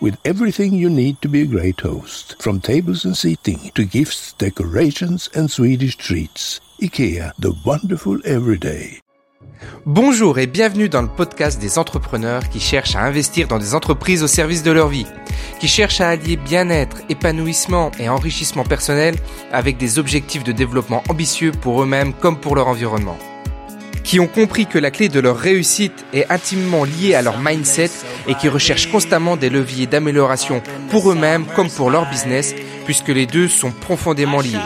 with everything you need to be a great host, from tables and seating to gifts, decorations and Swedish treats. IKEA, the wonderful everyday. Bonjour et bienvenue dans le podcast des entrepreneurs qui cherchent à investir dans des entreprises au service de leur vie, qui cherchent à allier bien-être, épanouissement et enrichissement personnel avec des objectifs de développement ambitieux pour eux-mêmes comme pour leur environnement qui ont compris que la clé de leur réussite est intimement liée à leur mindset et qui recherchent constamment des leviers d'amélioration pour eux-mêmes comme pour leur business, puisque les deux sont profondément liés.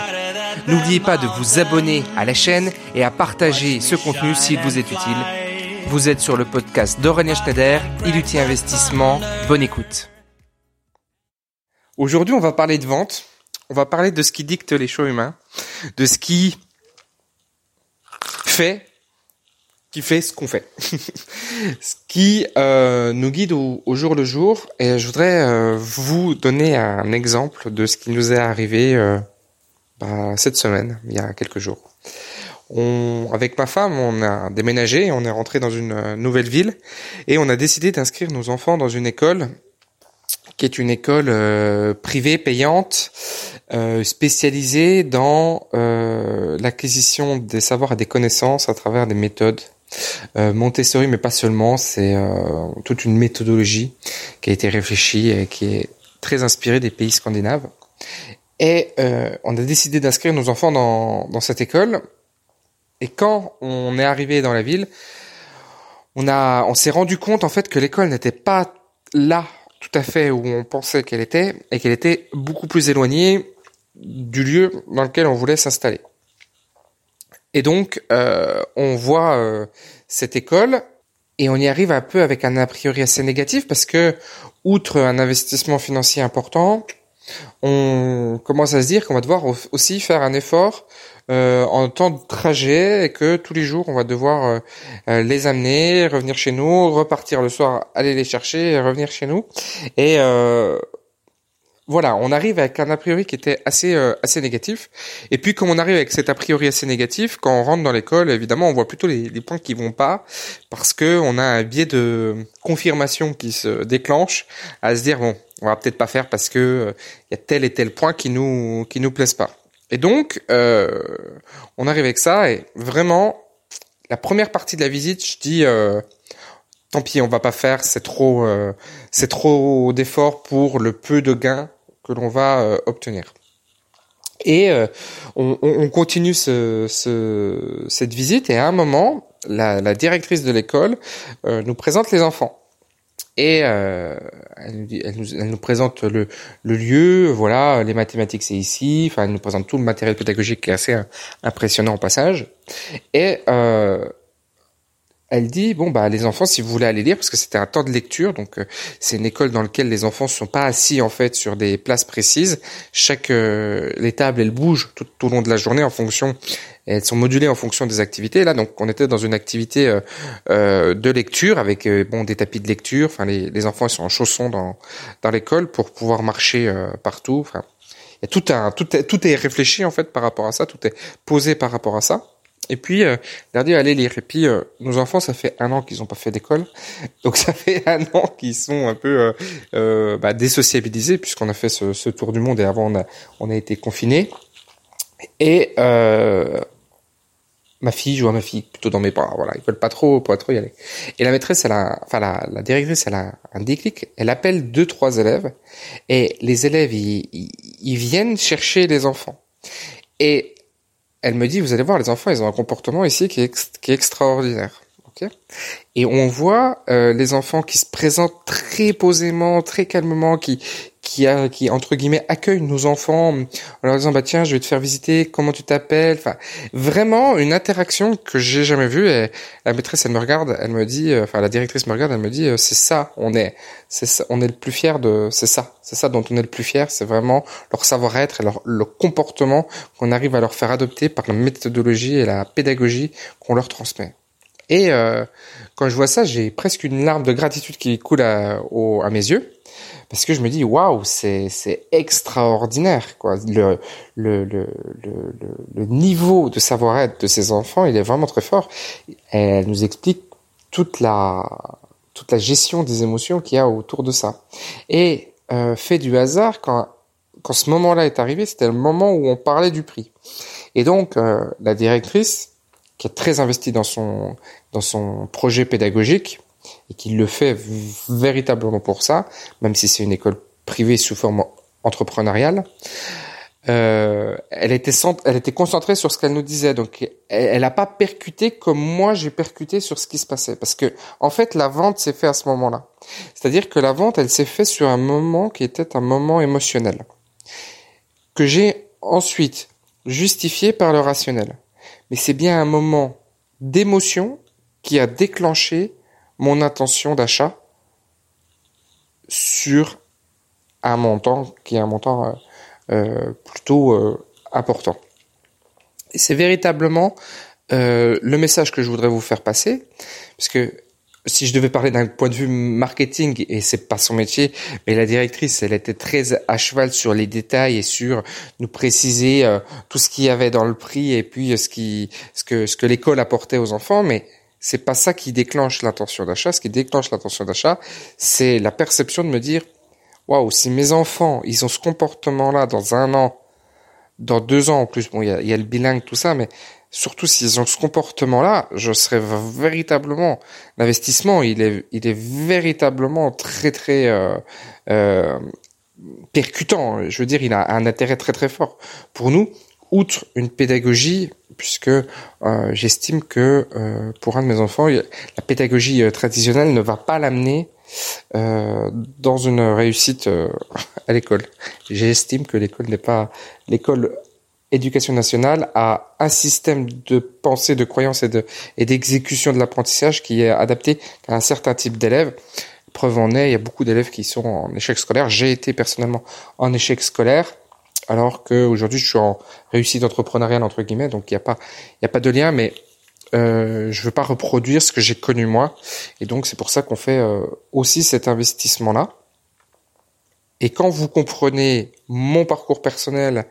N'oubliez pas de vous abonner à la chaîne et à partager ce contenu s'il vous est utile. Vous êtes sur le podcast d'Aurélien Schneider, Iluti Investissement. Bonne écoute. Aujourd'hui, on va parler de vente. On va parler de ce qui dicte les choix humains, de ce qui fait qui fait ce qu'on fait, ce qui euh, nous guide au, jour le jour. Et je voudrais euh, vous donner un exemple de ce qui nous est arrivé euh, bah, cette semaine, il y a quelques jours. On, avec ma femme, on a déménagé, on est rentré dans une nouvelle ville et on a décidé d'inscrire nos enfants dans une école qui est une école privée payante spécialisée dans l'acquisition des savoirs et des connaissances à travers des méthodes euh, Montessori, mais pas seulement, c'est euh, toute une méthodologie qui a été réfléchie et qui est très inspirée des pays scandinaves. Et euh, on a décidé d'inscrire nos enfants dans, dans cette école. Et quand on est arrivé dans la ville, on a, on s'est rendu compte en fait que l'école n'était pas là tout à fait où on pensait qu'elle était et qu'elle était beaucoup plus éloignée du lieu dans lequel on voulait s'installer. Et donc, euh, on voit euh, cette école et on y arrive un peu avec un a priori assez négatif parce que, outre un investissement financier important, on commence à se dire qu'on va devoir aussi faire un effort euh, en temps de trajet et que tous les jours on va devoir les amener, revenir chez nous, repartir le soir, aller les chercher et revenir chez nous. Et voilà, on arrive avec un a priori qui était assez euh, assez négatif. Et puis comme on arrive avec cet a priori assez négatif, quand on rentre dans l'école, évidemment, on voit plutôt les, les, points qui vont pas parce que on a un biais de confirmation qui se déclenche à se dire bon, on va peut-être pas faire parce que il euh, y a tel et tel point qui nous qui nous plaisent pas. Et donc euh, on arrive avec ça et vraiment la première partie de la visite, je dis tant pis, on va pas faire, c'est trop, c'est trop d'efforts pour le peu de gains que l'on va euh, obtenir. Et euh, on, on, continue ce, ce, cette visite et à un moment, la, la directrice de l'école euh, nous présente les enfants. Et euh, elle, elle, nous, elle, nous, présente le, le, lieu, voilà, les mathématiques c'est ici, enfin elle nous présente tout le matériel pédagogique qui est assez impressionnant au passage. Et euh, elle dit bon bah les enfants si vous voulez aller lire parce que c'était un temps de lecture donc euh, c'est une école dans laquelle les enfants sont pas assis en fait sur des places précises. Chaque euh, les tables elles bougent tout, au long de la journée en fonction elles sont modulées en fonction des activités. Là donc on était dans une activité euh, de lecture avec bon des tapis de lecture. Enfin les, les enfants ils sont en chaussons dans dans l'école pour pouvoir marcher partout. Enfin tout un tout est, tout est réfléchi en fait par rapport à ça. Tout est posé par rapport à ça et puis, euh, leur allez lire. Et puis, euh, nos enfants, ça fait un an qu'ils n'ont pas fait d'école. Donc, ça fait un an qu'ils sont un peu euh, euh bah, désociabilisés, puisqu'on a fait ce, ce, tour du monde et avant, on a, on a été confinés. Et euh, ma fille, je vois ma fille plutôt dans mes bras. Voilà, ils veulent pas trop, pas trop y aller. Et la maîtresse, elle a, enfin la, la directrice, elle a un déclic. Elle appelle deux, trois élèves, et les élèves, ils, ils, ils viennent chercher les enfants. Et elle me dit, vous allez voir, les enfants, ils ont un comportement ici qui est, extraordinaire. ok? Et on voit euh, les enfants qui se présentent très posément, très calmement, qui qui a qui entre guillemets accueillent nos enfants en leur disant bah tiens je vais te faire visiter comment tu t'appelles? Enfin vraiment une interaction que j'ai jamais vue et la maîtresse elle me regarde elle me dit euh, enfin la directrice me regarde elle me dit euh, c'est ça on est. C'est ça, on est le plus fier de c'est ça. C'est ça dont on est le plus fier c'est vraiment leur savoir-être et leur le comportement qu'on arrive à leur faire adopter par la méthodologie et la pédagogie qu'on leur transmet. Et euh, quand je vois ça, j'ai presque une larme de gratitude qui coule à, à mes yeux, parce que je me dis waouh, c'est extraordinaire quoi. Le le, le le niveau de savoir-être de ces enfants, il est vraiment très fort. Elle nous explique toute la toute la gestion des émotions qu'il y a autour de ça. Et euh, fait du hasard, quand quand ce moment-là est arrivé, c'était le moment où on parlait du prix. Et donc euh, la directrice qui est très investi dans son dans son projet pédagogique et qui le fait véritablement pour ça, même si c'est une école privée sous forme entrepreneuriale. Euh, elle était elle était concentrée sur ce qu'elle nous disait, donc elle n'a pas percuté comme moi j'ai percuté sur ce qui se passait, parce que en fait la vente s'est faite à ce moment-là. C'est-à-dire que la vente, elle s'est faite sur un moment qui était un moment émotionnel, que j'ai ensuite justifié par le rationnel mais c'est bien un moment d'émotion qui a déclenché mon intention d'achat sur un montant qui est un montant euh, euh, plutôt euh, important. C'est véritablement le message que je voudrais vous faire passer, parce que si je devais parler d'un point de vue marketing, et c'est pas son métier, mais la directrice, elle était très à cheval sur les détails et sur nous préciser tout ce qu'il y avait dans le prix et puis ce que, ce que l'école apportait aux enfants, mais c'est pas ça qui déclenche l'intention d'achat. Ce qui déclenche l'intention d'achat, c'est la perception de me dire, waouh, si mes enfants, ils ont ce comportement-là dans un an, dans deux ans en plus, bon, il y a, y a le bilingue, tout ça, mais surtout s'ils ont ce comportement-là, je serais véritablement l'investissement, il est, il est véritablement très très euh, euh, percutant. Je veux dire, il a un intérêt très très fort pour nous. Outre une pédagogie, puisque euh, j'estime que euh, pour un de mes enfants, la pédagogie euh, traditionnelle ne va pas l'amener dans une réussite à l'école. J'estime que l'école n'est pas l'école éducation nationale a un système de pensée, de croyance et et d'exécution de l'apprentissage qui est adapté à un certain type d'élèves. Preuve en est, il y a beaucoup d'élèves qui sont en échec scolaire. J'ai été personnellement en échec scolaire, alors qu'aujourd'hui je suis en réussite entrepreneuriale entre guillemets, donc il n'y a pas a pas de lien, mais euh, je veux pas reproduire ce que j'ai connu moi, et donc c'est pour ça qu'on fait euh, aussi cet investissement là. Et quand vous comprenez mon parcours personnel,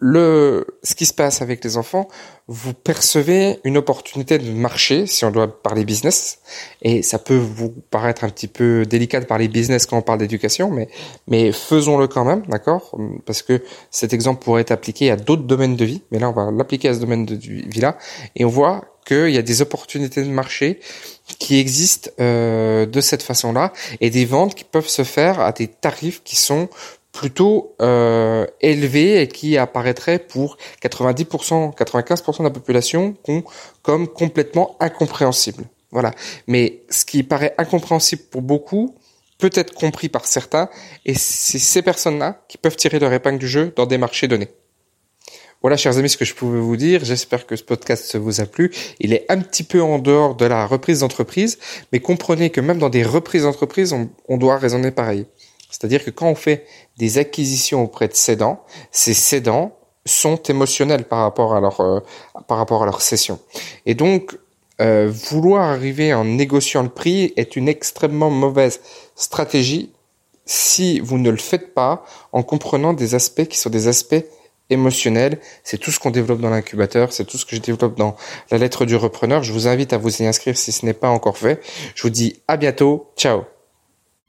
le, ce qui se passe avec les enfants, vous percevez une opportunité de marché, si on doit parler business, et ça peut vous paraître un petit peu délicat de parler business quand on parle d'éducation, mais, mais faisons-le quand même, d'accord? Parce que cet exemple pourrait être appliqué à d'autres domaines de vie, mais là on va l'appliquer à ce domaine de vie-là, et on voit qu'il y a des opportunités de marché qui existent euh, de cette façon-là, et des ventes qui peuvent se faire à des tarifs qui sont plutôt euh, élevé et qui apparaîtrait pour 90%, 95% de la population comme complètement incompréhensible. Voilà. Mais ce qui paraît incompréhensible pour beaucoup peut être compris par certains et c'est ces personnes-là qui peuvent tirer leur épingle du jeu dans des marchés donnés. Voilà, chers amis, ce que je pouvais vous dire. J'espère que ce podcast vous a plu. Il est un petit peu en dehors de la reprise d'entreprise, mais comprenez que même dans des reprises d'entreprise, on, on doit raisonner pareil. C'est-à-dire que quand on fait des acquisitions auprès de cédants, ces cédants sont émotionnels par rapport à leur euh, par rapport à leur cession. Et donc euh, vouloir arriver en négociant le prix est une extrêmement mauvaise stratégie si vous ne le faites pas en comprenant des aspects qui sont des aspects émotionnels. C'est tout ce qu'on développe dans l'incubateur, c'est tout ce que je développe dans la lettre du repreneur. Je vous invite à vous y inscrire si ce n'est pas encore fait. Je vous dis à bientôt. Ciao.